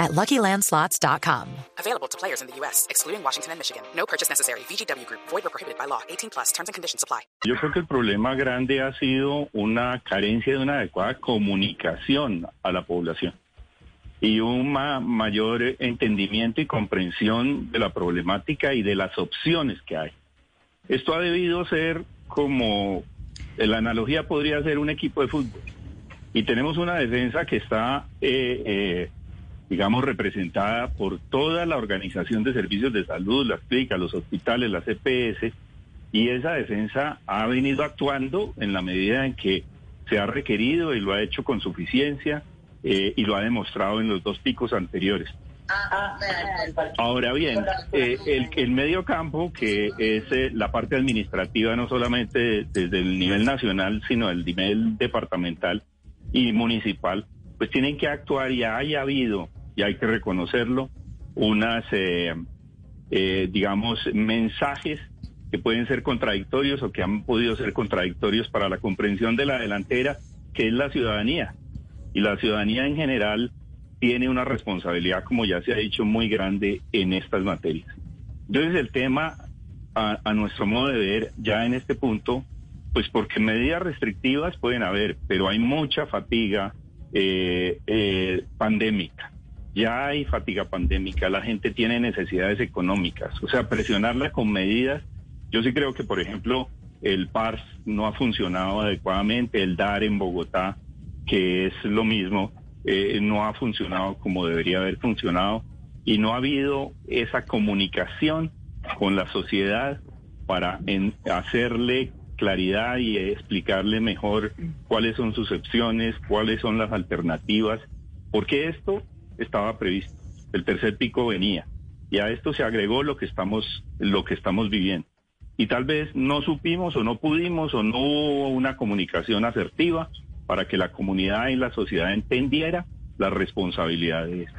at LuckyLandSlots.com. Available to players in the U.S., excluding Washington and Michigan. No purchase necessary. VGW Group. Void or prohibited by law. 18 plus. Terms and conditions apply. Yo creo que el problema grande ha sido una carencia de una adecuada comunicación a la población y un ma- mayor entendimiento y comprensión de la problemática y de las opciones que hay. Esto ha debido ser como, la analogía podría ser un equipo de fútbol. Y tenemos una defensa que está, eh, eh, digamos, representada por toda la organización de servicios de salud, las clínicas, los hospitales, las EPS, y esa defensa ha venido actuando en la medida en que se ha requerido y lo ha hecho con suficiencia eh, y lo ha demostrado en los dos picos anteriores. Ahora bien, eh, el, el medio campo, que es eh, la parte administrativa, no solamente desde el nivel nacional, sino el nivel departamental y municipal, pues tienen que actuar y haya habido, y hay que reconocerlo, unas, eh, eh, digamos, mensajes que pueden ser contradictorios o que han podido ser contradictorios para la comprensión de la delantera, que es la ciudadanía. Y la ciudadanía en general tiene una responsabilidad, como ya se ha dicho, muy grande en estas materias. Entonces el tema, a, nuestro modo de ver, ya en este punto, pues porque medidas restrictivas pueden haber, pero hay mucha fatiga eh, pandémica. Ya hay fatiga pandémica, la gente tiene necesidades económicas, o sea, presionarla con medidas. Yo sí creo que, por ejemplo, el PARS no ha funcionado adecuadamente, el DAR en Bogotá, que es lo mismo, eh, no ha funcionado como debería haber funcionado y no ha habido esa comunicación con la sociedad para hacerle claridad y explicarle mejor cuáles son sus opciones, cuáles son las alternativas, porque esto estaba previsto, el tercer pico venía y a esto se agregó lo que estamos lo que estamos viviendo. Y tal vez no supimos o no pudimos o no hubo una comunicación asertiva para que la comunidad y la sociedad entendiera la responsabilidad de esto.